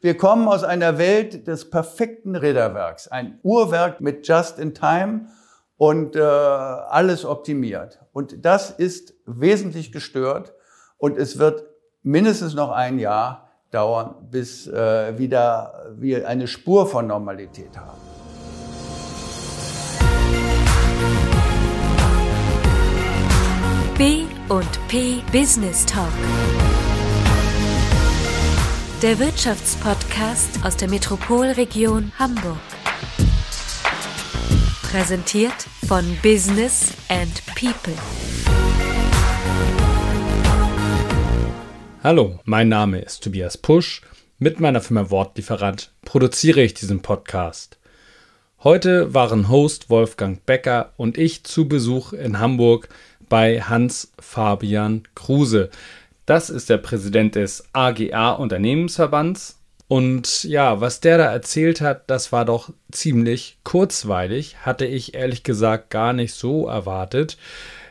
Wir kommen aus einer Welt des perfekten Räderwerks, ein Uhrwerk mit Just in Time und äh, alles optimiert. Und das ist wesentlich gestört und es wird mindestens noch ein Jahr dauern, bis äh, wieder wir eine Spur von Normalität haben. B und P Business Talk der Wirtschaftspodcast aus der Metropolregion Hamburg. Präsentiert von Business and People. Hallo, mein Name ist Tobias Pusch. Mit meiner Firma Wortlieferant produziere ich diesen Podcast. Heute waren Host Wolfgang Becker und ich zu Besuch in Hamburg bei Hans Fabian Kruse. Das ist der Präsident des AGA Unternehmensverbands. Und ja, was der da erzählt hat, das war doch ziemlich kurzweilig, hatte ich ehrlich gesagt gar nicht so erwartet.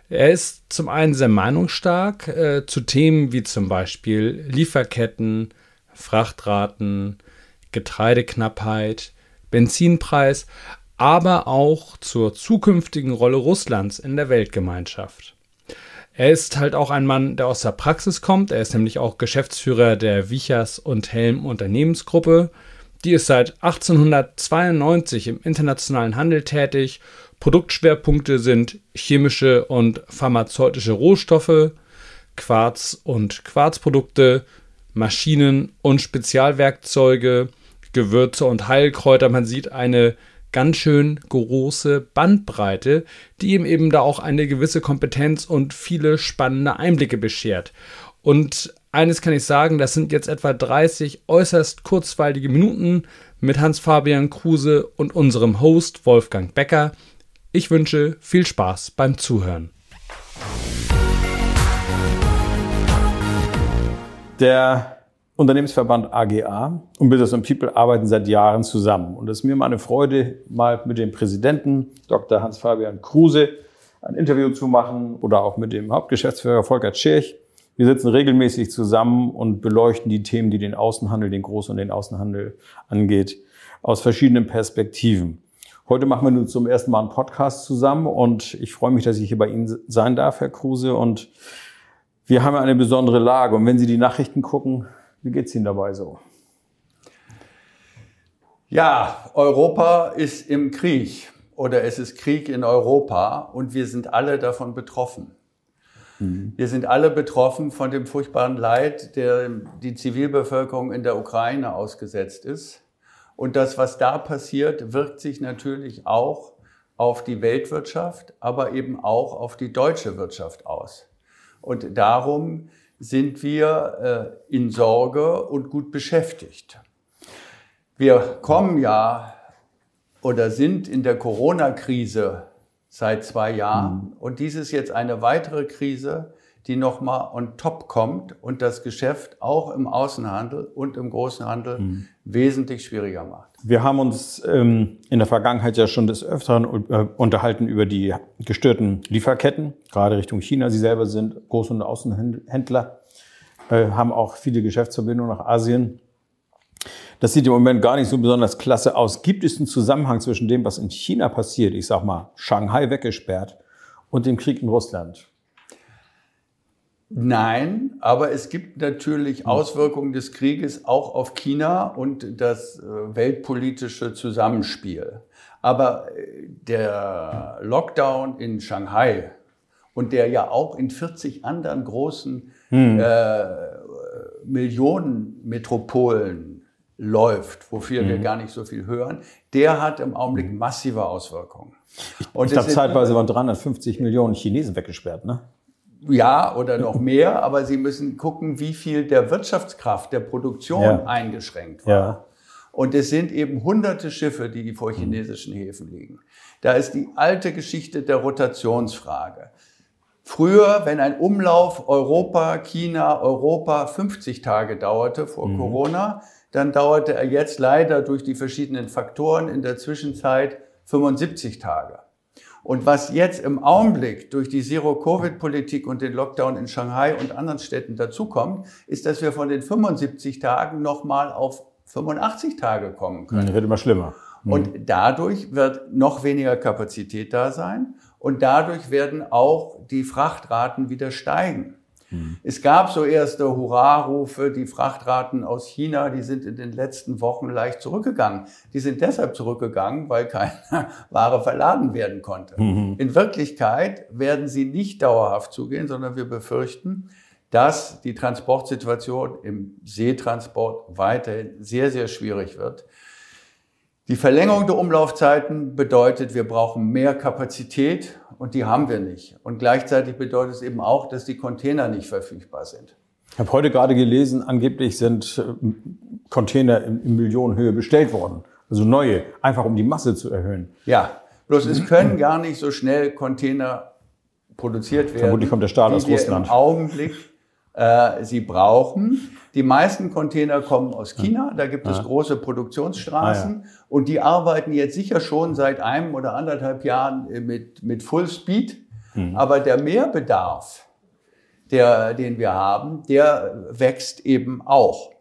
Er ist zum einen sehr meinungsstark äh, zu Themen wie zum Beispiel Lieferketten, Frachtraten, Getreideknappheit, Benzinpreis, aber auch zur zukünftigen Rolle Russlands in der Weltgemeinschaft. Er ist halt auch ein Mann, der aus der Praxis kommt. Er ist nämlich auch Geschäftsführer der Wichers und Helm Unternehmensgruppe. Die ist seit 1892 im internationalen Handel tätig. Produktschwerpunkte sind chemische und pharmazeutische Rohstoffe, Quarz und Quarzprodukte, Maschinen und Spezialwerkzeuge, Gewürze und Heilkräuter. Man sieht eine ganz schön große Bandbreite, die ihm eben da auch eine gewisse Kompetenz und viele spannende Einblicke beschert. Und eines kann ich sagen, das sind jetzt etwa 30 äußerst kurzweilige Minuten mit Hans-Fabian Kruse und unserem Host Wolfgang Becker. Ich wünsche viel Spaß beim Zuhören. Der Unternehmensverband AGA und Business and People arbeiten seit Jahren zusammen. Und es ist mir mal eine Freude, mal mit dem Präsidenten Dr. Hans-Fabian Kruse ein Interview zu machen oder auch mit dem Hauptgeschäftsführer Volker Tschirch. Wir sitzen regelmäßig zusammen und beleuchten die Themen, die den Außenhandel, den Groß- und den Außenhandel angeht, aus verschiedenen Perspektiven. Heute machen wir nun zum ersten Mal einen Podcast zusammen und ich freue mich, dass ich hier bei Ihnen sein darf, Herr Kruse. Und wir haben eine besondere Lage. Und wenn Sie die Nachrichten gucken, wie geht's Ihnen dabei so? Ja, Europa ist im Krieg oder es ist Krieg in Europa und wir sind alle davon betroffen. Mhm. Wir sind alle betroffen von dem furchtbaren Leid, der die Zivilbevölkerung in der Ukraine ausgesetzt ist. Und das, was da passiert, wirkt sich natürlich auch auf die Weltwirtschaft, aber eben auch auf die deutsche Wirtschaft aus. Und darum sind wir äh, in Sorge und gut beschäftigt. Wir kommen ja oder sind in der Corona-Krise seit zwei Jahren mhm. und dies ist jetzt eine weitere Krise, die nochmal on top kommt und das Geschäft auch im Außenhandel und im großen Handel mhm. wesentlich schwieriger macht. Wir haben uns ähm, in der Vergangenheit ja schon des Öfteren äh, unterhalten über die gestörten Lieferketten, gerade Richtung China. Sie selber sind Groß- und Außenhändler, äh, haben auch viele Geschäftsverbindungen nach Asien. Das sieht im Moment gar nicht so besonders klasse aus. Gibt es einen Zusammenhang zwischen dem, was in China passiert, ich sag mal, Shanghai weggesperrt, und dem Krieg in Russland? Nein, aber es gibt natürlich hm. Auswirkungen des Krieges auch auf China und das äh, weltpolitische Zusammenspiel. Aber äh, der Lockdown in Shanghai und der ja auch in 40 anderen großen hm. äh, Millionenmetropolen läuft, wofür hm. wir gar nicht so viel hören, der hat im Augenblick hm. massive Auswirkungen. Ich, ich glaube, zeitweise waren 350 Millionen Chinesen weggesperrt, ne? Ja oder noch mehr, aber sie müssen gucken, wie viel der Wirtschaftskraft, der Produktion ja. eingeschränkt war. Ja. Und es sind eben hunderte Schiffe, die vor chinesischen Häfen liegen. Da ist die alte Geschichte der Rotationsfrage. Früher, wenn ein Umlauf Europa, China, Europa 50 Tage dauerte vor mhm. Corona, dann dauerte er jetzt leider durch die verschiedenen Faktoren in der Zwischenzeit 75 Tage. Und was jetzt im Augenblick durch die Zero-Covid-Politik und den Lockdown in Shanghai und anderen Städten dazukommt, ist, dass wir von den 75 Tagen nochmal auf 85 Tage kommen können. Das wird immer schlimmer. Und dadurch wird noch weniger Kapazität da sein und dadurch werden auch die Frachtraten wieder steigen. Es gab so erste Hurrarufe, die Frachtraten aus China, die sind in den letzten Wochen leicht zurückgegangen. Die sind deshalb zurückgegangen, weil keine Ware verladen werden konnte. In Wirklichkeit werden sie nicht dauerhaft zugehen, sondern wir befürchten, dass die Transportsituation im Seetransport weiterhin sehr, sehr schwierig wird. Die Verlängerung der Umlaufzeiten bedeutet, wir brauchen mehr Kapazität und die haben wir nicht. Und gleichzeitig bedeutet es eben auch, dass die Container nicht verfügbar sind. Ich habe heute gerade gelesen, angeblich sind äh, Container in, Millionenhöhe bestellt worden. Also neue, einfach um die Masse zu erhöhen. Ja, bloß es können gar nicht so schnell Container produziert werden. Vermutlich kommt der Stahl aus Russland. Im Augenblick äh, sie brauchen. Die meisten Container kommen aus China. Da gibt es große Produktionsstraßen. Und die arbeiten jetzt sicher schon seit einem oder anderthalb Jahren äh, mit, mit Full Speed. Aber der Mehrbedarf, der, den wir haben, der wächst eben auch.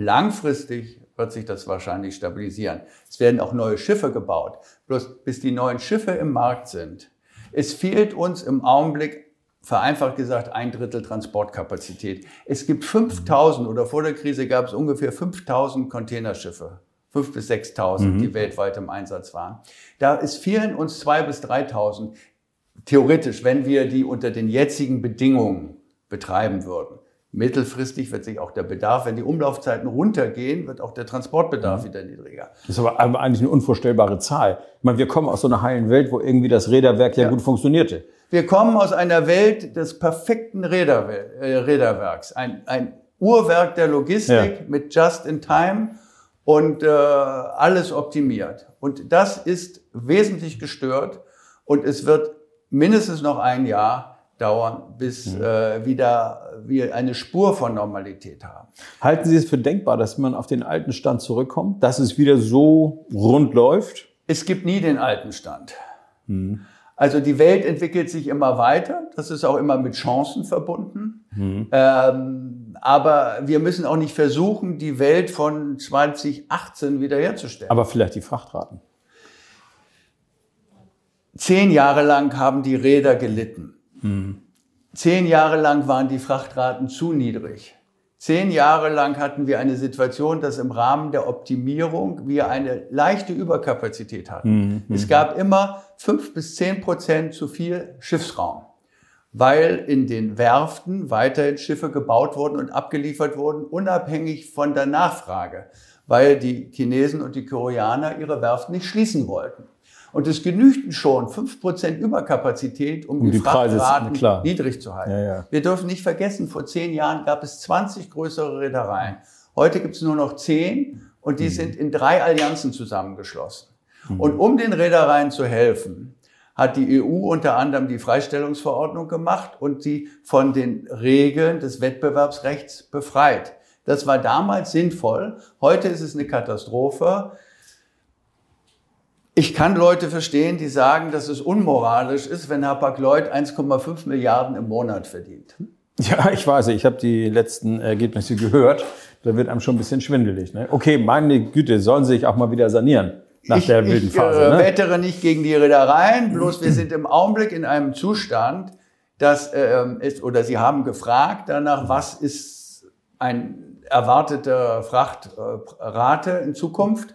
Langfristig wird sich das wahrscheinlich stabilisieren. Es werden auch neue Schiffe gebaut. Bloß bis die neuen Schiffe im Markt sind. Es fehlt uns im Augenblick vereinfacht gesagt, ein Drittel Transportkapazität. Es gibt 5000 oder vor der Krise gab es ungefähr 5000 Containerschiffe. 5.000 bis 6.000, die weltweit im Einsatz waren. Da es fehlen uns 2.000 bis 3.000, theoretisch, wenn wir die unter den jetzigen Bedingungen betreiben würden. Mittelfristig wird sich auch der Bedarf, wenn die Umlaufzeiten runtergehen, wird auch der Transportbedarf wieder niedriger. Das ist aber eigentlich eine unvorstellbare Zahl. Ich meine, wir kommen aus so einer heilen Welt, wo irgendwie das Räderwerk ja, gut funktionierte. Wir kommen aus einer Welt des perfekten äh, Räderwerks. Ein, ein Uhrwerk der Logistik Ja. mit Just in Time und äh, alles optimiert. Und das ist wesentlich gestört und es wird mindestens noch ein Jahr dauern, bis äh, wieder wir eine Spur von Normalität haben. Halten Sie es für denkbar, dass man auf den alten Stand zurückkommt, dass es wieder so rund läuft? Es gibt nie den alten Stand. Also die Welt entwickelt sich immer weiter. Das ist auch immer mit Chancen verbunden. Ähm, aber wir müssen auch nicht versuchen, die Welt von 2018 wiederherzustellen. Aber vielleicht die Frachtraten. Zehn Jahre lang haben die Räder gelitten. Zehn Jahre lang waren die Frachtraten zu niedrig. Zehn Jahre lang hatten wir eine Situation, dass im Rahmen der Optimierung wir eine leichte Überkapazität hatten. Es gab immer fünf bis zehn Prozent zu viel Schiffsraum, weil in den Werften weiterhin Schiffe gebaut wurden und abgeliefert wurden, unabhängig von der Nachfrage, weil die Chinesen und die Koreaner ihre Werften nicht schließen wollten. Und es genügten schon 5% Überkapazität, um, die, die Preise, Frachtraten klar. niedrig zu halten. Ja, ja. Wir dürfen nicht vergessen, vor zehn Jahren gab es 20 größere Reedereien. Heute gibt es nur noch 10 und die sind in drei Allianzen zusammengeschlossen. Und um den Reedereien zu helfen, hat die EU unter anderem die Freistellungsverordnung gemacht und sie von den Regeln des Wettbewerbsrechts befreit. Das war damals sinnvoll. Heute ist es eine Katastrophe. Ich kann Leute verstehen, die sagen, dass es unmoralisch ist, wenn Hapag-Lloyd 1,5 Milliarden im Monat verdient. Ja, ich weiß, ich habe die letzten Ergebnisse gehört. Da wird einem schon ein bisschen schwindelig. Ne? Okay, meine Güte, sollen sie sich auch mal wieder sanieren nach ich, der wilden ich, Phase. äh, ne? wettere nicht gegen die Reedereien, bloß wir sind im Augenblick in einem Zustand, dass ähm, ist, oder Sie haben gefragt danach, was ist ein erwarteter Frachtrate in Zukunft.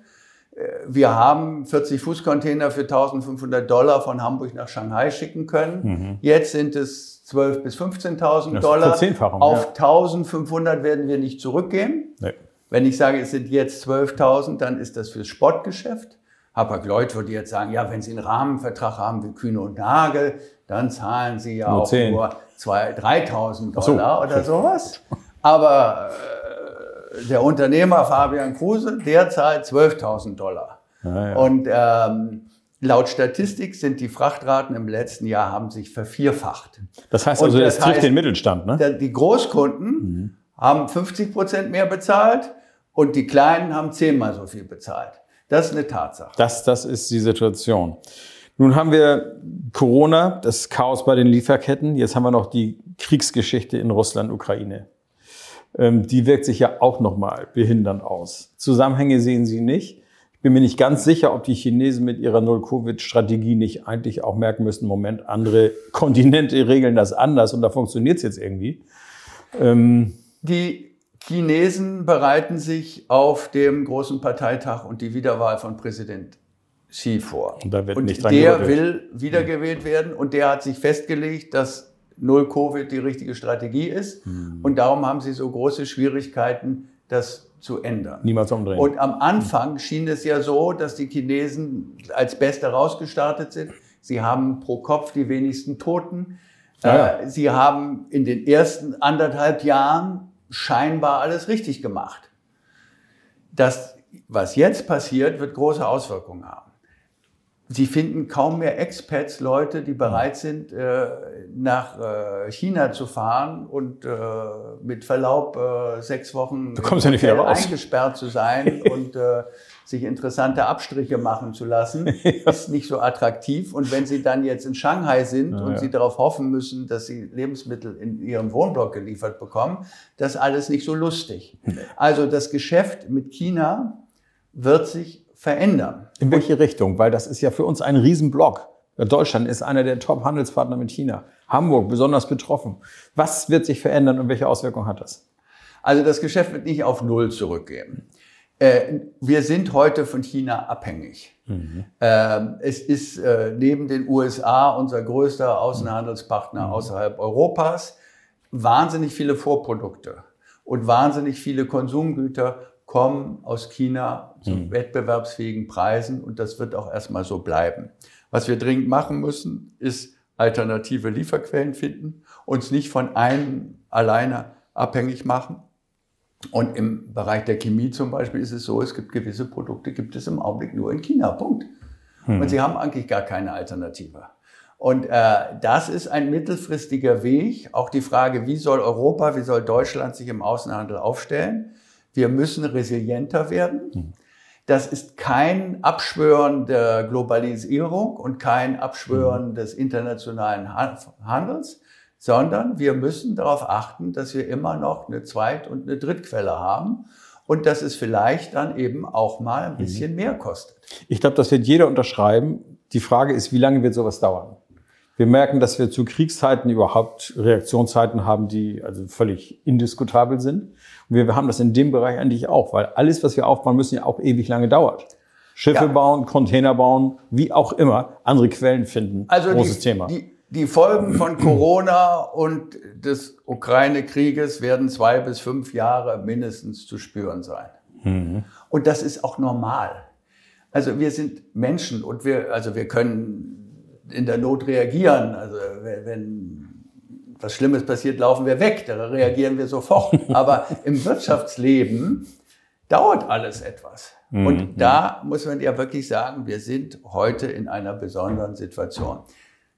Äh, Wir haben 40 Fußcontainer für 1500 Dollar von Hamburg nach Shanghai schicken können. Jetzt sind es 12.000 bis 15.000 Das ist Dollar. Auf ja. 1500 werden wir nicht zurückgehen. Nee. Wenn ich sage, es sind jetzt 12.000, dann ist das fürs Sportgeschäft. Hapag-Lloyd würde jetzt sagen, ja, wenn Sie einen Rahmenvertrag haben wie Kühne und Nagel, dann zahlen Sie ja Nur auch 10. nur 2.000, 3.000 so, Dollar oder okay. sowas. Aber äh, der Unternehmer Fabian Kruse, der zahlt 12.000 Dollar. Ja, ja. Und ähm, laut Statistik sind die Frachtraten im letzten Jahr haben sich vervierfacht. Das heißt Und also, das es trifft heißt- den Mittelstand. Ne? Die Großkunden haben 50 Prozent mehr bezahlt und die Kleinen haben zehnmal so viel bezahlt. Das ist eine Tatsache. Das, das ist die Situation. Nun haben wir Corona, das Chaos bei den Lieferketten. Jetzt haben wir noch die Kriegsgeschichte in Russland, Ukraine. Ähm, die wirkt sich ja auch nochmal behindernd aus. Zusammenhänge sehen Sie nicht. Ich bin mir nicht ganz sicher, ob die Chinesen mit ihrer Null-Covid-Strategie nicht eigentlich auch merken müssen, Moment, andere Kontinente regeln das anders und da funktioniert es jetzt irgendwie. Ähm, die Chinesen bereiten sich auf dem großen Parteitag und die Wiederwahl von Präsident Xi vor. Und da wird und nicht dran der gerüttelt. will wiedergewählt werden und der hat sich festgelegt, dass Null Covid die richtige Strategie ist. Hm. Und darum haben sie so große Schwierigkeiten, das zu ändern. niemals umdrehen. Und am Anfang schien es ja so, dass die Chinesen als Beste rausgestartet sind. Sie haben pro Kopf die wenigsten Toten. Ja, ja. Äh, Sie haben in den ersten anderthalb Jahren scheinbar alles richtig gemacht. Das, was jetzt passiert, wird große Auswirkungen haben. Sie finden kaum mehr Expats, Leute, die bereit sind, äh, nach äh, China zu fahren und äh, mit Verlaub äh, sechs Wochen eingesperrt zu sein und äh, sich interessante Abstriche machen zu lassen, ist nicht so attraktiv. Und wenn Sie dann jetzt in Shanghai sind und ja. Sie darauf hoffen müssen, dass Sie Lebensmittel in Ihrem Wohnblock geliefert bekommen, das ist alles nicht so lustig. Also das Geschäft mit China wird sich verändern. In welche Richtung? Weil das ist ja für uns ein Riesenblock. Deutschland ist einer der Top-Handelspartner mit China. Hamburg besonders betroffen. Was wird sich verändern und welche Auswirkungen hat das? Also das Geschäft wird nicht auf Null zurückgehen. Äh, wir sind heute von China abhängig. Ähm, es ist äh, neben den USA unser größter Außenhandelspartner außerhalb Europas. Wahnsinnig viele Vorprodukte und wahnsinnig viele Konsumgüter kommen aus China zu wettbewerbsfähigen Preisen und das wird auch erstmal so bleiben. Was wir dringend machen müssen, ist alternative Lieferquellen finden, uns nicht von einem alleine abhängig machen. Und im Bereich der Chemie zum Beispiel ist es so, es gibt gewisse Produkte, gibt es im Augenblick nur in China. Punkt. Und sie haben eigentlich gar keine Alternative. Und äh, das ist ein mittelfristiger Weg. Auch die Frage, wie soll Europa, wie soll Deutschland sich im Außenhandel aufstellen? Wir müssen resilienter werden. Das ist kein Abschwören der Globalisierung und kein Abschwören des internationalen Han- Handels, sondern wir müssen darauf achten, dass wir immer noch eine Zweit- und eine Drittquelle haben und dass es vielleicht dann eben auch mal ein bisschen mehr kostet. Ich glaube, das wird jeder unterschreiben. Die Frage ist, wie lange wird sowas dauern? Wir merken, dass wir zu Kriegszeiten überhaupt Reaktionszeiten haben, die also völlig indiskutabel sind. Und wir haben das in dem Bereich eigentlich auch, weil alles, was wir aufbauen müssen, ja auch ewig lange dauert. Schiffe Ja. bauen, Container bauen, wie auch immer, andere Quellen finden. Also Großes die, Thema. Die, die Folgen von Corona und des Ukraine-Krieges werden zwei bis fünf Jahre mindestens zu spüren sein. Und das ist auch normal. Also wir sind Menschen und wir, also wir können in der Not reagieren. Also wenn, was Schlimmes passiert, laufen wir weg. Da reagieren wir sofort. Aber im Wirtschaftsleben dauert alles etwas. Und da muss man ja wirklich sagen, wir sind heute in einer besonderen Situation.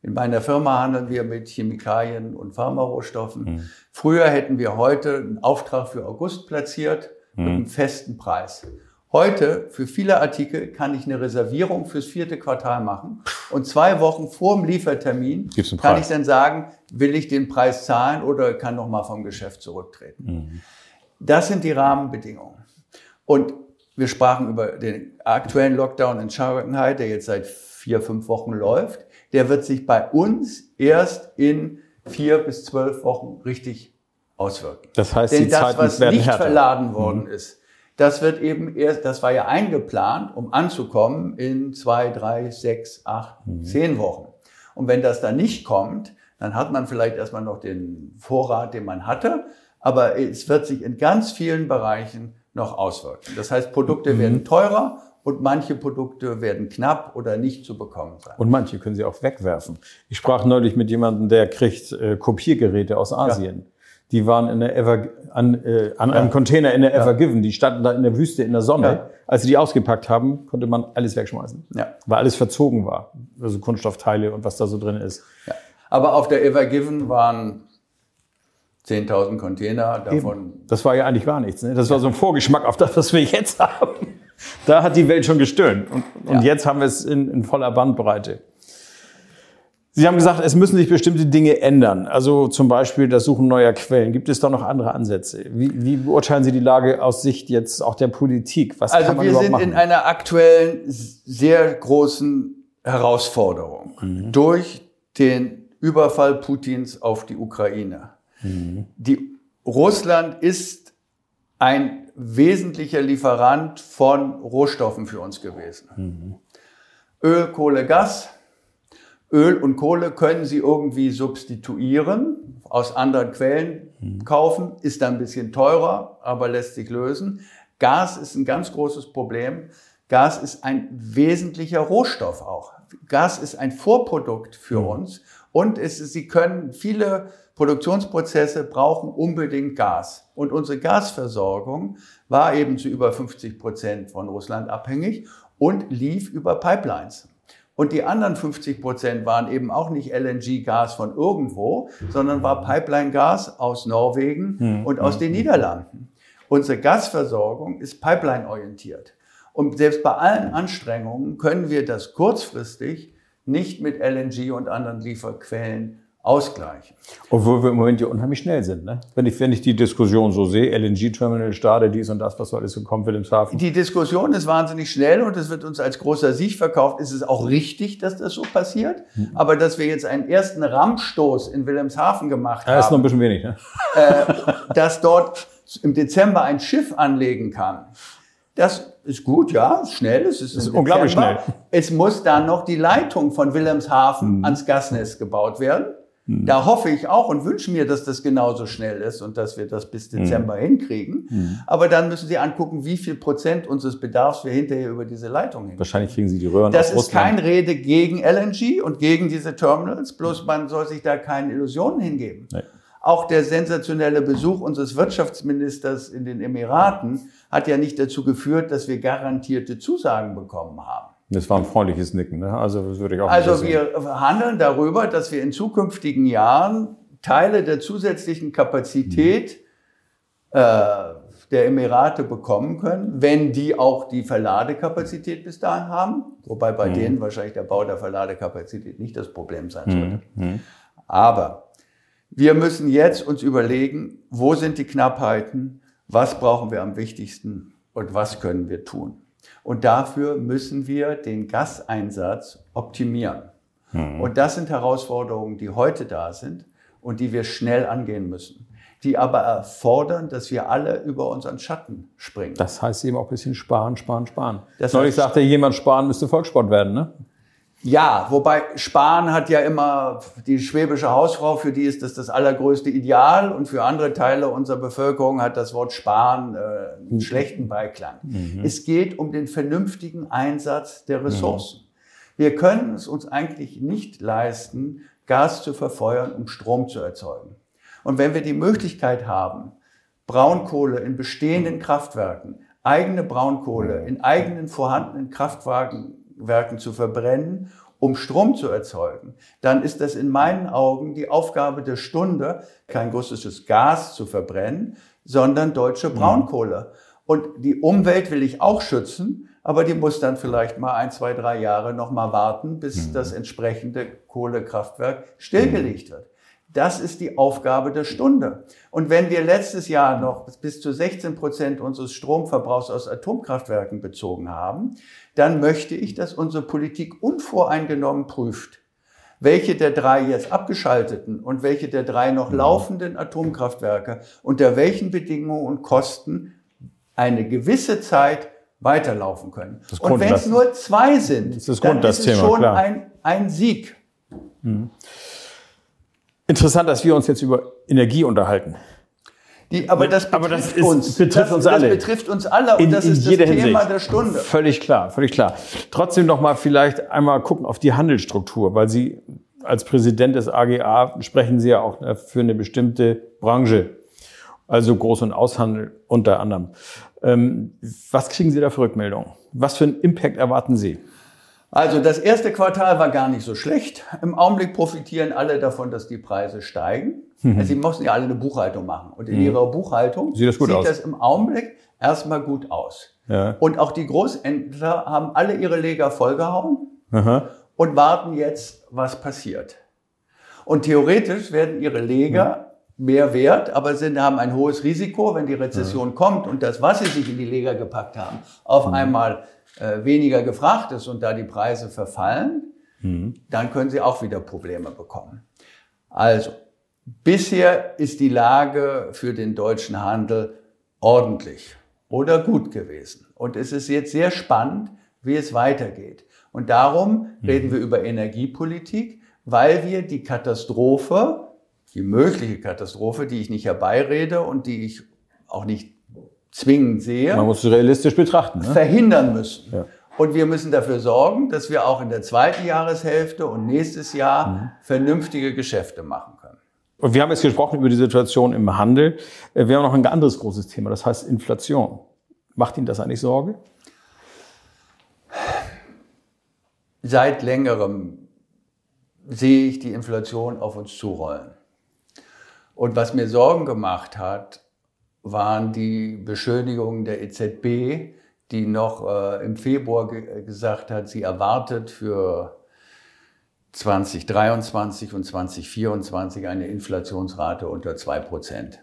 In meiner Firma handeln wir mit Chemikalien und Pharmarohstoffen. Früher hätten wir heute einen Auftrag für August platziert mit einem festen Preis. Heute, für viele Artikel, kann ich eine Reservierung fürs vierte Quartal machen. Und zwei Wochen vor dem Liefertermin kann ich dann sagen, will ich den Preis zahlen oder kann noch mal vom Geschäft zurücktreten. Das sind die Rahmenbedingungen. Und wir sprachen über den aktuellen Lockdown in Shanghai, der jetzt seit vier, fünf Wochen läuft. Der wird sich bei uns erst in vier bis zwölf Wochen richtig auswirken. Das heißt, Denn die das, Zeiten was werden nicht härter. Mhm. verladen worden ist, das wird eben erst, das war ja eingeplant, um anzukommen in zwei, drei, sechs, acht, Mhm. zehn Wochen. Und wenn das dann nicht kommt, dann hat man vielleicht erstmal noch den Vorrat, den man hatte, aber es wird sich in ganz vielen Bereichen noch auswirken. Das heißt, Produkte Mhm. werden teurer und manche Produkte werden knapp oder nicht zu bekommen sein. Und manche können sie auch wegwerfen. Ich sprach neulich mit jemandem, der kriegt äh, Kopiergeräte aus Asien. Die waren in der Ever, an, äh, an einem Container in der Ever Given. Die standen da in der Wüste in der Sonne. Ja. Als sie die ausgepackt haben, konnte man alles wegschmeißen. Ja. Weil alles verzogen war. Also Kunststoffteile und was da so drin ist. Ja. Aber auf der Ever Given waren 10.000 Container, davon Das war ja eigentlich gar nichts. Ne? Das war so ein Vorgeschmack auf das, was wir jetzt haben. Da hat die Welt schon gestöhnt. Und, und Ja. jetzt haben wir es in, in voller Bandbreite. Sie haben gesagt, es müssen sich bestimmte Dinge ändern. Also zum Beispiel das Suchen neuer Quellen. Gibt es da noch andere Ansätze? Wie, wie beurteilen Sie die Lage aus Sicht jetzt auch der Politik? Was also kann man wir sind machen? in einer aktuellen sehr großen Herausforderung mhm. durch den Überfall Putins auf die Ukraine. Mhm. Die, Russland ist ein wesentlicher Lieferant von Rohstoffen für uns gewesen. Mhm. Öl, Kohle, Gas Öl und Kohle können Sie irgendwie substituieren, aus anderen Quellen mhm. kaufen, ist dann ein bisschen teurer, aber lässt sich lösen. Gas ist ein ganz großes Problem. Gas ist ein wesentlicher Rohstoff auch. Gas ist ein Vorprodukt für mhm. uns und es, Sie können viele Produktionsprozesse brauchen unbedingt Gas. Und unsere Gasversorgung war eben zu über 50 Prozent von Russland abhängig und lief über Pipelines. Und die anderen 50 Prozent waren eben auch nicht LNG-Gas von irgendwo, sondern war Pipeline-Gas aus Norwegen hm. und aus hm. den Niederlanden. Unsere Gasversorgung ist pipeline-orientiert. Und selbst bei allen Anstrengungen können wir das kurzfristig nicht mit LNG und anderen Lieferquellen ausgleichen. Obwohl wir im Moment ja unheimlich schnell sind. Ne? Wenn, ich, wenn ich die Diskussion so sehe, LNG-Terminal starte, dies und das, was soll alles so kommen, Wilhelmshaven? Die Diskussion ist wahnsinnig schnell und es wird uns als großer Sieg verkauft. Es ist auch richtig, dass das so passiert. Mhm. Aber dass wir jetzt einen ersten Rammstoß in Wilhelmshaven gemacht ja, haben. ist noch ein bisschen wenig. Ne? Äh, dass dort im Dezember ein Schiff anlegen kann. Das ist gut, ja, schnell. Es ist, ist unglaublich schnell. Es muss dann noch die Leitung von Wilhelmshaven mhm. ans Gasnetz gebaut werden. Mhm. Da hoffe ich auch und wünsche mir, dass das genauso schnell ist und dass wir das bis mhm. Dezember mhm. hinkriegen. Mhm. Aber dann müssen Sie angucken, wie viel Prozent unseres Bedarfs wir hinterher über diese Leitung hinkriegen. Wahrscheinlich kriegen Sie die Röhren Das ist kein Rede gegen LNG und gegen diese Terminals, bloß man soll sich da keine Illusionen hingeben. Nee. Auch der sensationelle Besuch unseres Wirtschaftsministers in den Emiraten hat ja nicht dazu geführt, dass wir garantierte Zusagen bekommen haben. Das war ein freundliches Nicken, ne? Also würde ich auch Also wir handeln darüber, dass wir in zukünftigen Jahren Teile der zusätzlichen Kapazität mhm. äh, der Emirate bekommen können, wenn die auch die Verladekapazität bis dahin haben. Wobei bei mhm. denen wahrscheinlich der Bau der Verladekapazität nicht das Problem sein sollte. Mhm. mhm. Aber wir müssen jetzt uns überlegen, wo sind die Knappheiten, was brauchen wir am wichtigsten und was können wir tun. Und dafür müssen wir den Gaseinsatz optimieren. Mhm. Und das sind Herausforderungen, die heute da sind und die wir schnell angehen müssen. Die aber erfordern, dass wir alle über unseren Schatten springen. Das heißt eben auch ein bisschen sparen, sparen, sparen. Das Neulich sagte jemand, sparen müsste Volkssport werden, ne? Ja, wobei Spahn hat ja immer die schwäbische Hausfrau, für die ist das das allergrößte Ideal und für andere Teile unserer Bevölkerung hat das Wort Spahn äh, einen mhm. schlechten Beiklang. Mhm. Es geht um den vernünftigen Einsatz der Ressourcen. Mhm. Wir können es uns eigentlich nicht leisten, Gas zu verfeuern, um Strom zu erzeugen. Und wenn wir die Möglichkeit haben, Braunkohle in bestehenden Kraftwerken, eigene Braunkohle in eigenen vorhandenen Kraftwagen Werken zu verbrennen, um Strom zu erzeugen, dann ist das in meinen Augen die Aufgabe der Stunde, kein russisches Gas zu verbrennen, sondern deutsche mhm. Braunkohle. Und die Umwelt will ich auch schützen, aber die muss dann vielleicht mal ein, zwei, drei Jahre noch mal warten, bis mhm. das entsprechende Kohlekraftwerk stillgelegt wird. Das ist die Aufgabe der Stunde. Und wenn wir letztes Jahr noch bis zu 16 Prozent unseres Stromverbrauchs aus Atomkraftwerken bezogen haben, dann möchte ich, dass unsere Politik unvoreingenommen prüft, welche der drei jetzt abgeschalteten und welche der drei noch mhm. laufenden Atomkraftwerke unter welchen Bedingungen und Kosten eine gewisse Zeit weiterlaufen können. Und wenn es nur zwei sind, das ist dann ist es schon ein, ein Sieg. Mhm. Interessant, dass wir uns jetzt über Energie unterhalten. Die, aber das betrifft aber das ist, uns. Betrifft das, uns alle. Das betrifft uns alle und in, das ist das Thema Hinsicht. der Stunde. Völlig klar, völlig klar. Trotzdem noch mal vielleicht einmal gucken auf die Handelsstruktur, weil Sie als Präsident des AGA sprechen Sie ja auch ne, für eine bestimmte Branche, also Groß- und Aushandel unter anderem. Ähm, was kriegen Sie da für Rückmeldungen? Was für einen Impact erwarten Sie? Also das erste Quartal war gar nicht so schlecht. Im Augenblick profitieren alle davon, dass die Preise steigen. Mhm. Also sie mussten ja alle eine Buchhaltung machen. Und in mhm. ihrer Buchhaltung sieht, das, sieht das, im Augenblick erstmal gut aus. Ja. Und auch die Großhändler haben alle ihre Leger vollgehauen Aha. und warten jetzt, was passiert. Und theoretisch werden ihre Leger mehr wert, aber sind, haben ein hohes Risiko, wenn die Rezession kommt und das, was sie sich in die Leger gepackt haben, auf einmal äh, weniger gefragt ist und da die Preise verfallen, dann können sie auch wieder Probleme bekommen. Also, bisher ist die Lage für den deutschen Handel ordentlich oder gut gewesen. Und es ist jetzt sehr spannend, wie es weitergeht. Und darum reden wir über Energiepolitik, weil wir die Katastrophe, die mögliche Katastrophe, die ich nicht herbeirede und die ich auch nicht zwingend sehe, Man muss es realistisch betrachten. Ne? verhindern müssen. Ja. Und wir müssen dafür sorgen, dass wir auch in der zweiten Jahreshälfte und nächstes Jahr Mhm. vernünftige Geschäfte machen können. Und wir haben jetzt gesprochen über die Situation im Handel. Äh, Wir haben noch ein anderes großes Thema, das heißt Inflation. Macht Ihnen das eigentlich Sorge? Seit längerem sehe ich die Inflation auf uns zurollen. Und was mir Sorgen gemacht hat, waren die Beschönigungen der EZB, die noch äh, im Februar ge gesagt hat, sie erwartet für 2023 und 2024 eine Inflationsrate unter 2 Prozent.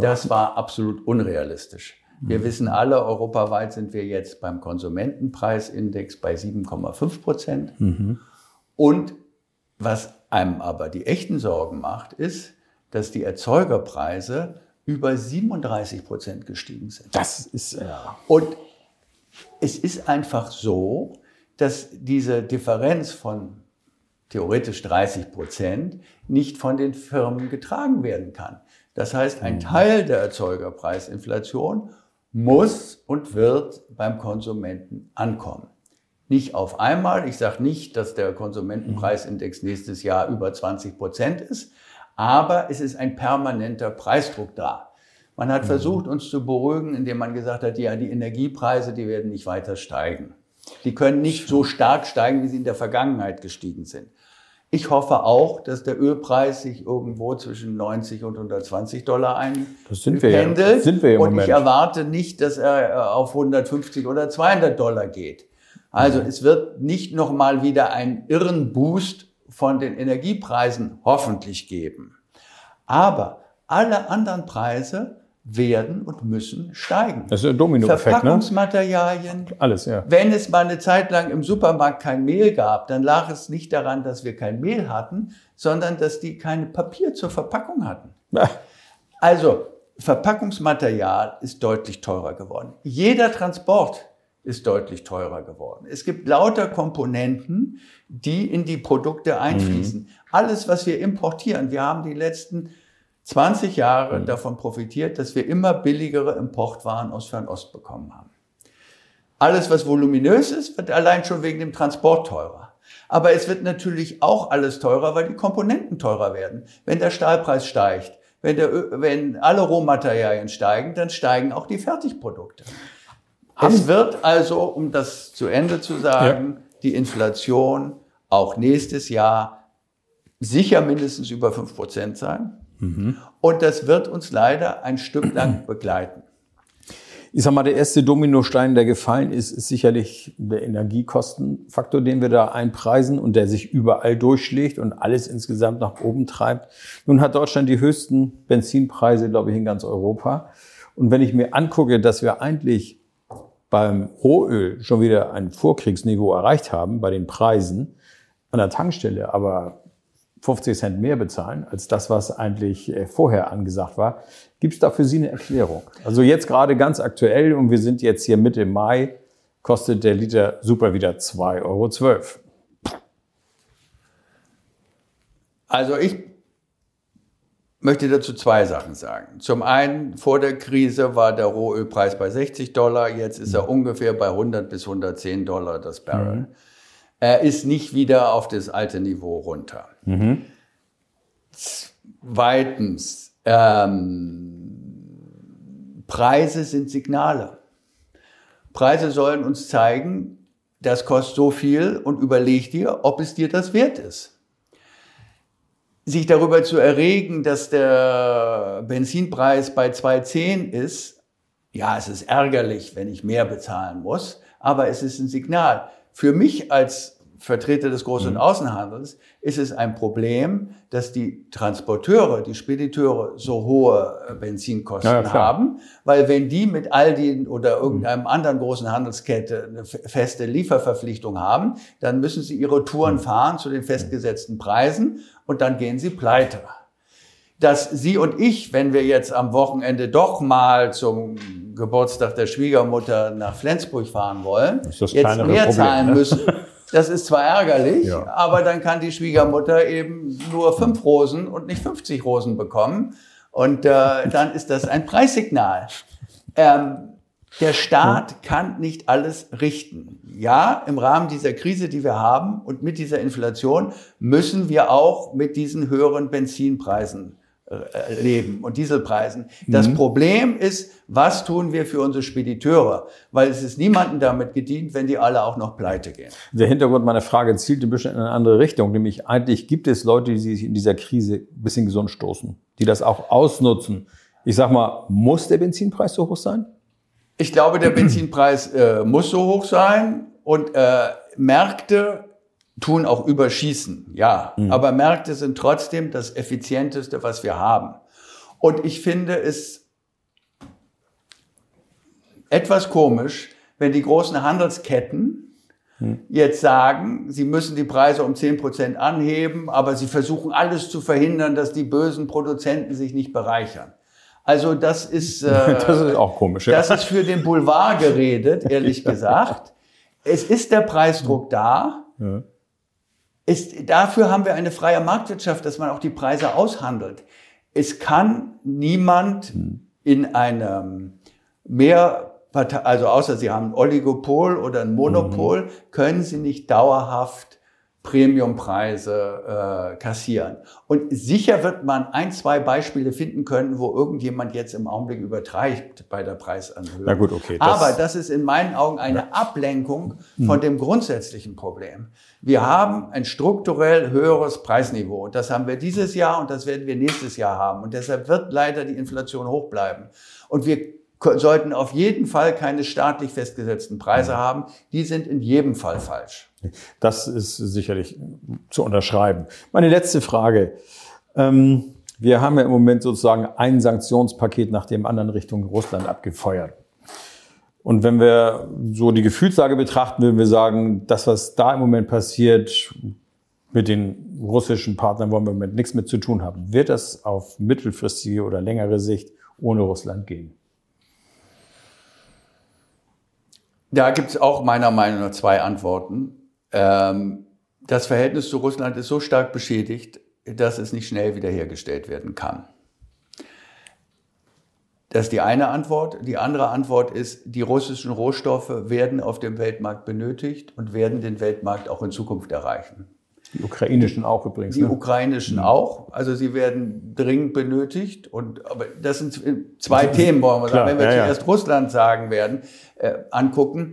Das war absolut unrealistisch. Wir wissen alle, europaweit sind wir jetzt beim Konsumentenpreisindex bei 7,5 Prozent. Und was einem aber die echten Sorgen macht, ist, dass die Erzeugerpreise über 37 Prozent gestiegen sind. Das ist ja. Und es ist einfach so, dass diese Differenz von theoretisch 30 Prozent nicht von den Firmen getragen werden kann. Das heißt, ein Teil der Erzeugerpreisinflation muss und wird beim Konsumenten ankommen. Nicht auf einmal. Ich sage nicht, dass der Konsumentenpreisindex nächstes Jahr über 20 Prozent ist, aber es ist ein permanenter Preisdruck da. Man hat versucht, uns zu beruhigen, indem man gesagt hat, ja, die Energiepreise, die werden nicht weiter steigen. Die können nicht so stark steigen, wie sie in der Vergangenheit gestiegen sind. Ich hoffe auch, dass der Ölpreis sich irgendwo zwischen 90 und 120 Dollar einpendelt. Sind wir im und Moment. ich erwarte nicht, dass er äh, auf 150 oder 200 Dollar geht. Also es wird nicht nochmal wieder einen irren Boost von den Energiepreisen hoffentlich geben. Aber alle anderen Preise werden und müssen steigen. Das ist ein Dominoeffekt, ne? Verpackungsmaterialien, Alles, ja. wenn es mal eine Zeit lang im Supermarkt kein Mehl gab, dann lag es nicht daran, dass wir kein Mehl hatten, sondern dass die kein Papier zur Verpackung hatten. Also Verpackungsmaterial ist deutlich teurer geworden. Jeder Transport ist deutlich teurer geworden. Es gibt lauter Komponenten, die in die Produkte einfließen. Alles, was wir importieren, wir haben die letzten 20 Jahre davon profitiert, dass wir immer billigere Importwaren aus Fernost bekommen haben. Alles, was voluminös ist, wird allein schon wegen dem Transport teurer. Aber es wird natürlich auch alles teurer, weil die Komponenten teurer werden. Wenn der Stahlpreis steigt, wenn, der, wenn alle Rohmaterialien steigen, dann steigen auch die Fertigprodukte. Es wird also, um das zu Ende zu sagen, die Inflation auch nächstes Jahr sicher mindestens über 5% sein. Und das wird uns leider ein Stück lang begleiten. Ich sag mal, der erste Dominostein, der gefallen ist, ist sicherlich der Energiekostenfaktor, den wir da einpreisen und der sich überall durchschlägt und alles insgesamt nach oben treibt. Nun hat Deutschland die höchsten Benzinpreise, glaube ich, in ganz Europa. Und wenn ich mir angucke, dass wir eigentlich beim Rohöl schon wieder ein Vorkriegsniveau erreicht haben bei den Preisen an der Tankstelle, aber 50 Cent mehr bezahlen als das, was eigentlich äh, vorher angesagt war. Gibt es da für Sie eine Erklärung? Also jetzt gerade ganz aktuell und wir sind jetzt hier Mitte Mai, kostet der Liter Super wieder 2,12 Euro. Also ich möchte dazu zwei Sachen sagen. Zum einen, vor der Krise war der Rohölpreis bei 60 Dollar, jetzt ist er ungefähr bei 100 bis 110 Dollar das Barrel. Er ist nicht wieder auf das alte Niveau runter. Zweitens, ähm, Preise sind Signale. Preise sollen uns zeigen, das kostet so viel und überleg dir, ob es dir das wert ist sich darüber zu erregen, dass der Benzinpreis bei 2,10 ist, ja, es ist ärgerlich, wenn ich mehr bezahlen muss, aber es ist ein Signal. Für mich als Vertreter des Groß- und Außenhandels, ist es ein Problem, dass die Transporteure, die Spediteure so hohe äh, Benzinkosten Ja, haben, weil wenn die mit Aldi oder irgendeinem anderen großen Handelskette eine fe- feste Lieferverpflichtung haben, dann müssen sie ihre Touren fahren zu den festgesetzten Preisen und dann gehen sie pleite. Dass Sie und ich, wenn wir jetzt am Wochenende doch mal zum Geburtstag der Schwiegermutter nach Flensburg fahren wollen, jetzt mehr Problem, zahlen ne? müssen. Das ist zwar ärgerlich, Ja. aber dann kann die Schwiegermutter eben nur fünf Rosen und nicht 50 Rosen bekommen. Und äh, dann ist das ein Preissignal. Ähm, der Staat kann nicht alles richten. Ja, im Rahmen dieser Krise, die wir haben und mit dieser Inflation müssen wir auch mit diesen höheren Benzinpreisen leben und Dieselpreisen. Das Problem ist, was tun wir für unsere Spediteure? Weil es ist niemandem damit gedient, wenn die alle auch noch pleite gehen. Der Hintergrund meiner Frage zielt ein bisschen in eine andere Richtung. Nämlich eigentlich gibt es Leute, die sich in dieser Krise ein bisschen gesund stoßen, die das auch ausnutzen. Ich sag mal, muss der Benzinpreis so hoch sein? Ich glaube, der Benzinpreis äh, muss so hoch sein und äh, Märkte tun auch überschießen, ja. Aber Märkte sind trotzdem das effizienteste, was wir haben. Und ich finde es etwas komisch, wenn die großen Handelsketten jetzt sagen, sie müssen die Preise um 10 Prozent anheben, aber sie versuchen alles zu verhindern, dass die bösen Produzenten sich nicht bereichern. Also das ist, äh, Das ist auch komisch. Ja. das ist für den Boulevard geredet, ehrlich gesagt. Es ist der Preisdruck da. Ja. Ist, dafür haben wir eine freie Marktwirtschaft, dass man auch die Preise aushandelt. Es kann niemand in einem mehr, also außer Sie haben ein Oligopol oder ein Monopol, können Sie nicht dauerhaft Premiumpreise äh, kassieren. Und sicher wird man ein, zwei Beispiele finden können, wo irgendjemand jetzt im Augenblick übertreibt bei der Preisanhöhung. Na gut, okay, das- Aber das ist in meinen Augen eine Ablenkung von dem grundsätzlichen Problem. Wir haben ein strukturell höheres Preisniveau. Das haben wir dieses Jahr und das werden wir nächstes Jahr haben. Und deshalb wird leider die Inflation hoch bleiben. Und wir sollten auf jeden Fall keine staatlich festgesetzten Preise haben. Die sind in jedem Fall falsch. Das ist sicherlich zu unterschreiben. Meine letzte Frage. Ähm, wir haben ja im Moment sozusagen ein Sanktionspaket nach dem anderen Richtung Russland abgefeuert. Und wenn wir so die Gefühlslage betrachten, würden wir sagen, das, was da im Moment passiert, mit den russischen Partnern wollen wir im Moment nichts mit zu tun haben. Wird das auf mittelfristige oder längere Sicht ohne Russland gehen? Da gibt es auch meiner Meinung nach zwei Antworten. Ähm, das Verhältnis zu Russland ist so stark beschädigt, dass es nicht schnell wiederhergestellt werden kann. Das ist die eine Antwort. Die andere Antwort ist, die russischen Rohstoffe werden auf dem Weltmarkt benötigt und werden den Weltmarkt auch in Zukunft erreichen. Die ukrainischen auch übrigens. Die Ne? ukrainischen auch. Also sie werden dringend benötigt. Und aber das sind zwei Themen, wollen wir Klar, sagen. Wenn wir ja, ja. zuerst Russland sagen werden, äh, angucken.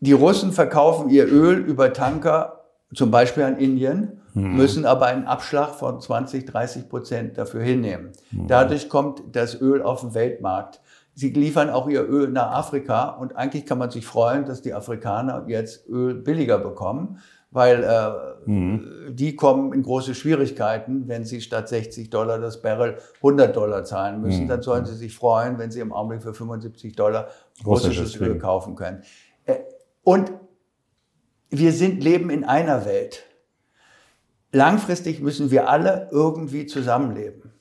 Die Russen verkaufen ihr Öl über Tanker, zum Beispiel an Indien, müssen aber einen Abschlag von 20, 30 Prozent dafür hinnehmen. Dadurch kommt das Öl auf den Weltmarkt. Sie liefern auch ihr Öl nach Afrika und eigentlich kann man sich freuen, dass die Afrikaner jetzt Öl billiger bekommen, weil äh, die kommen in große Schwierigkeiten, wenn sie statt 60 Dollar das Barrel 100 Dollar zahlen müssen. Dann sollen sie sich freuen, wenn sie im Augenblick für 75 Dollar russisches Öl kaufen können. Äh, Und wir sind, leben in einer Welt. Langfristig müssen wir alle irgendwie zusammenleben.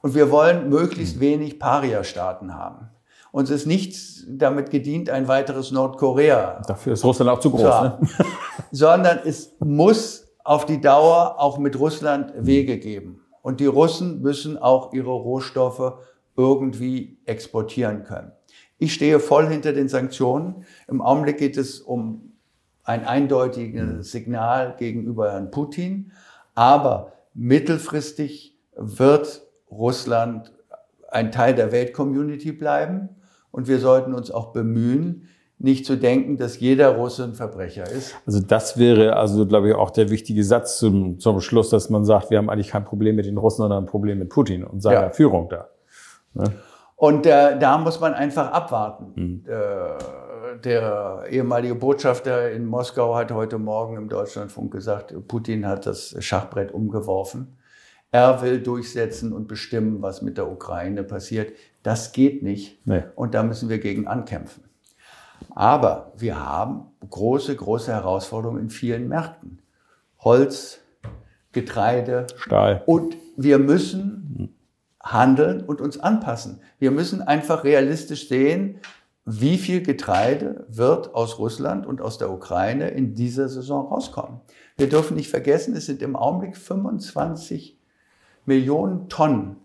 Und wir wollen möglichst wenig Paria-Staaten haben. Uns ist nichts damit gedient, ein weiteres Nordkorea Dafür ist Russland auch zu groß. Ne? Sondern es muss auf die Dauer auch mit Russland Wege geben. Und die Russen müssen auch ihre Rohstoffe irgendwie exportieren können. Ich stehe voll hinter den Sanktionen. Im Augenblick geht es um ein eindeutiges Signal gegenüber Herrn Putin. Aber mittelfristig wird Russland ein Teil der Weltcommunity bleiben. Und wir sollten uns auch bemühen, nicht zu denken, dass jeder Russe ein Verbrecher ist. Also das wäre also, glaube ich, auch der wichtige Satz zum, zum Schluss, dass man sagt, wir haben eigentlich kein Problem mit den Russen, sondern ein Problem mit Putin und seiner Ja. Führung da. Und äh, da muss man einfach abwarten. Äh, der ehemalige Botschafter in Moskau hat heute Morgen im Deutschlandfunk gesagt, Putin hat das Schachbrett umgeworfen. Er will durchsetzen und bestimmen, was mit der Ukraine passiert. Das geht nicht. Nee. Und da müssen wir gegen ankämpfen. Aber wir haben große, große Herausforderungen in vielen Märkten. Holz, Getreide, Stahl. und wir müssen handeln und uns anpassen. Wir müssen einfach realistisch sehen, wie viel Getreide wird aus Russland und aus der Ukraine in dieser Saison rauskommen. Wir dürfen nicht vergessen, es sind im Augenblick 25 Millionen Tonnen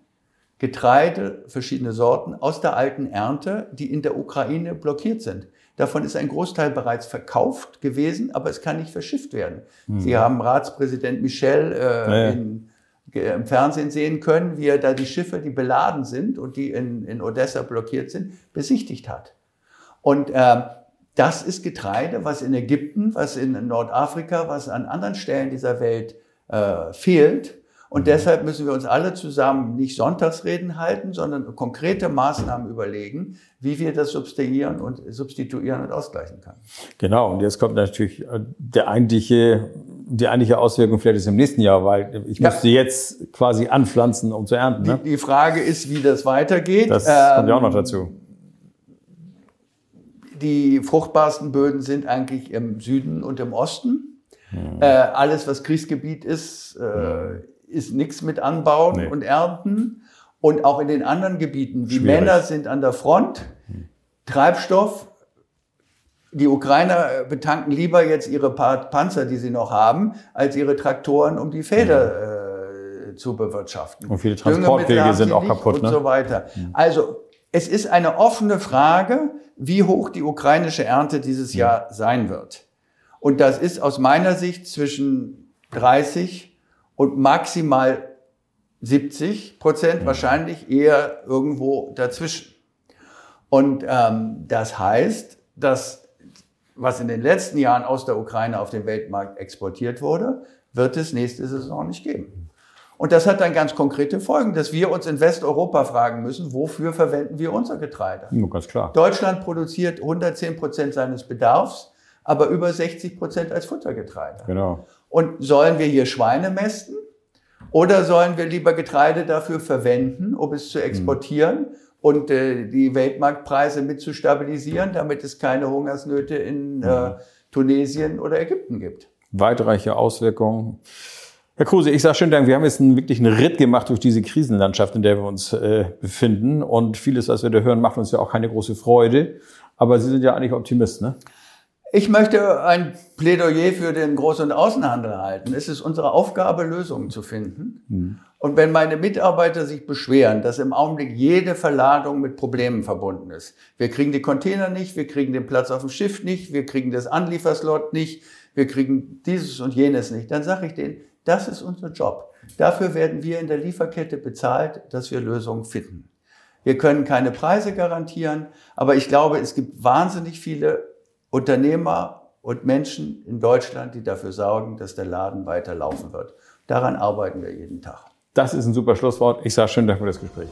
Getreide, verschiedene Sorten aus der alten Ernte, die in der Ukraine blockiert sind. Davon ist ein Großteil bereits verkauft gewesen, aber es kann nicht verschifft werden. Sie haben Ratspräsident Michel äh, Ja, ja. in, im Fernsehen sehen können, wie er da die Schiffe, die beladen sind und die in, in Odessa blockiert sind, besichtigt hat. Und ähm, das ist Getreide, was in Ägypten, was in Nordafrika, was an anderen Stellen dieser Welt äh, fehlt. Und deshalb müssen wir uns alle zusammen nicht Sonntagsreden halten, sondern konkrete Maßnahmen überlegen, wie wir das substituieren und substituieren und ausgleichen können. Genau, und jetzt kommt natürlich äh, der eigentliche, die eigentliche Auswirkung vielleicht ist im nächsten Jahr, weil ich Ja. müsste jetzt quasi anpflanzen, um zu ernten. Ne? Die, die Frage ist, wie das weitergeht. Das Ähm, kommt ja auch noch dazu. Die fruchtbarsten Böden sind eigentlich im Süden und im Osten. Äh, alles, was Kriegsgebiet ist, äh, ist nichts mit Anbauen Nee. und Ernten. Und auch in den anderen Gebieten. Die Schwierig. Männer sind an der Front. Treibstoff. Die Ukrainer betanken lieber jetzt ihre paar Panzer, die sie noch haben, als ihre Traktoren, um die Felder äh, zu bewirtschaften. Und viele Transportwege sind auch kaputt, Und ne? so weiter. Also, es ist eine offene Frage, wie hoch die ukrainische Ernte dieses Jahr sein wird. Und das ist aus meiner Sicht zwischen 30 und maximal 70 Prozent, wahrscheinlich eher irgendwo dazwischen. Und ähm, das heißt, dass was in den letzten Jahren aus der Ukraine auf den Weltmarkt exportiert wurde, wird es nächste Saison nicht geben. Und das hat dann ganz konkrete Folgen, dass wir uns in Westeuropa fragen müssen, wofür verwenden wir unser Getreide? Nur ganz klar. Deutschland produziert 110 Prozent seines Bedarfs, aber über 60 Prozent als Futtergetreide. Genau. Und sollen wir hier Schweine mästen? Oder sollen wir lieber Getreide dafür verwenden, um es zu exportieren und äh, die Weltmarktpreise mit zu stabilisieren, damit es keine Hungersnöte in äh, Tunesien oder Ägypten gibt? Weitreiche Auswirkungen. Herr Kruse, ich sage schönen Dank. Wir haben jetzt einen, wirklich einen Ritt gemacht durch diese Krisenlandschaft, in der wir uns äh, befinden. Und vieles, was wir da hören, macht uns ja auch keine große Freude. Aber Sie sind ja eigentlich Optimist, ne? Ich möchte ein Plädoyer für den Groß- und Außenhandel halten. Es ist unsere Aufgabe, Lösungen zu finden. Und wenn meine Mitarbeiter sich beschweren, dass im Augenblick jede Verladung mit Problemen verbunden ist, wir kriegen die Container nicht, wir kriegen den Platz auf dem Schiff nicht, wir kriegen das Anlieferslot nicht, wir kriegen dieses und jenes nicht, dann sage ich denen, das ist unser Job. Dafür werden wir in der Lieferkette bezahlt, dass wir Lösungen finden. Wir können keine Preise garantieren, aber ich glaube, es gibt wahnsinnig viele Unternehmer und Menschen in Deutschland, die dafür sorgen, dass der Laden weiter laufen wird. Daran arbeiten wir jeden Tag. Das ist ein super Schlusswort. Ich sage schönen Dank für das Gespräch.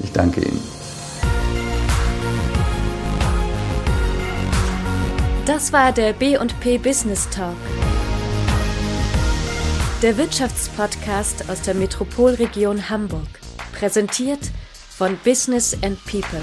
Ich danke Ihnen. Das war der B&P Business Talk. Der Wirtschaftspodcast aus der Metropolregion Hamburg. Präsentiert von Business and People.